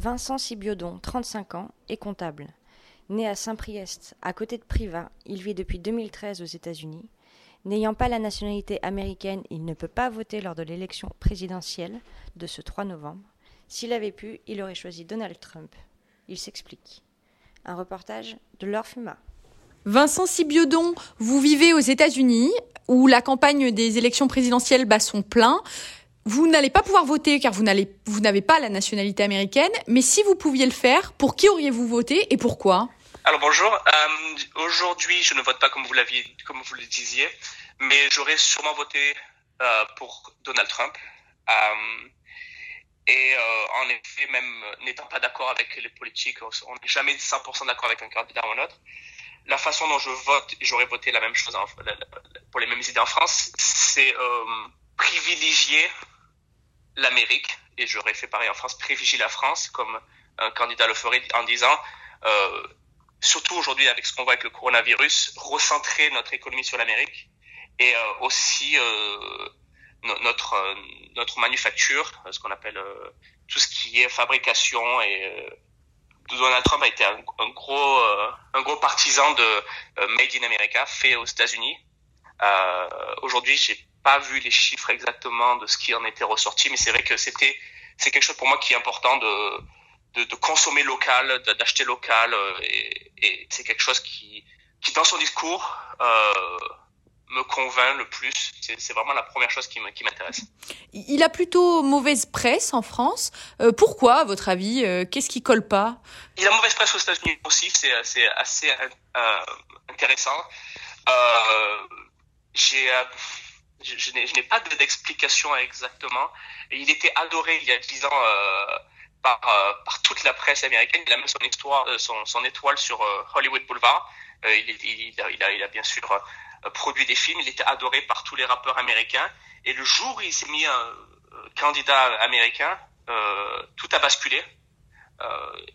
Vincent Sibiodon, 35 ans, est comptable. Né à Saint-Priest, à côté de Privas, il vit depuis 2013 aux États-Unis. N'ayant pas la nationalité américaine, il ne peut pas voter lors de l'élection présidentielle de ce 3 novembre. S'il avait pu, il aurait choisi Donald Trump. Il s'explique. Un reportage de Laure Fuma. Vincent Sibiodon, vous vivez aux États-Unis où la campagne des élections présidentielles bat son plein. Vous n'allez pas pouvoir voter car vous n'avez pas la nationalité américaine. Mais si vous pouviez le faire, pour qui auriez-vous voté et pourquoi? Alors bonjour. Euh, Aujourd'hui, je ne vote pas comme vous le disiez, mais j'aurais sûrement voté euh, pour Donald Trump. Euh, et en effet, même n'étant pas d'accord avec les politiques, on n'est jamais 100% d'accord avec un candidat ou un autre. La façon dont je vote, j'aurais voté la même chose pour les mêmes idées en France, c'est privilégier l'Amérique, et j'aurais fait pareil en France, privilégier la France, comme un candidat le ferait en disant euh, surtout aujourd'hui avec ce qu'on voit avec le coronavirus, recentrer notre économie sur l'Amérique et euh, aussi euh, notre euh, notre manufacture, ce qu'on appelle euh, tout ce qui est fabrication et Donald Trump a été un, un gros un gros partisan de Made in America fait aux États-Unis. aujourd'hui, j'ai pas vu les chiffres exactement de ce qui en était ressorti, mais c'est vrai que c'était c'est quelque chose pour moi qui est important de de, de consommer local, d'acheter local, et, et c'est quelque chose qui, qui dans son discours euh, me convainc le plus. C'est vraiment la première chose qui m'intéresse. Il a plutôt mauvaise presse en France. Euh, pourquoi, à votre avis euh, Qu'est-ce qui colle pas? Il a mauvaise presse aux États-Unis aussi. C'est assez euh, intéressant. Euh, j'ai euh, je, je n'ai pas d'explication exactement. Il était adoré il y a dix ans euh, par, euh, par toute la presse américaine. Il a mis son, histoire, euh, son, son étoile sur euh, Hollywood Boulevard. il, il, il, a, il, a, il a bien sûr produit des films. Il était adoré par tous les rappeurs américains. Et le jour où il s'est mis un candidat américain, tout a basculé.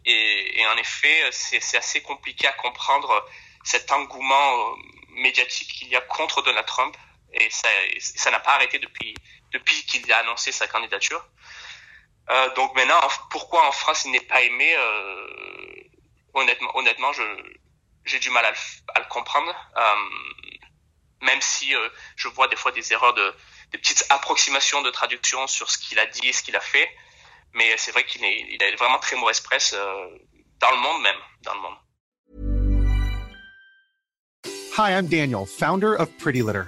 Et, et, en effet, c'est assez compliqué à comprendre cet engouement médiatique qu'il y a contre Donald Trump. Et ça n'a pas arrêté depuis, depuis qu'il a annoncé sa candidature. Euh, donc maintenant, pourquoi en France il n'est pas aimé euh, Honnêtement, honnêtement, je j'ai du mal à le, comprendre. Euh, même si je vois des fois des erreurs de des petites approximations de traduction sur ce qu'il a dit et ce qu'il a fait, mais c'est vrai qu'il est il a vraiment très mauvaise presse dans le monde même. Hi, I'm Daniel, founder of Pretty Litter.